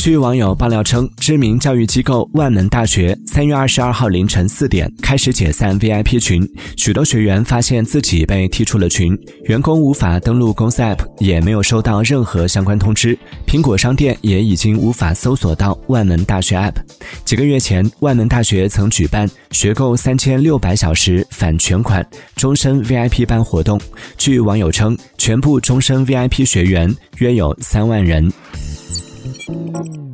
据网友爆料称，知名教育机构万门大学三月二十二号凌晨四点开始解散 VIP 群，许多学员发现自己被踢出了群，员工无法登录公司 App，也没有收到任何相关通知。苹果商店也已经无法搜索到万门大学 App。几个月前，万门大学曾举办学购三千六百小时返全款终身 VIP 班活动，据网友称，全部终身 VIP 学员约有三万人。Música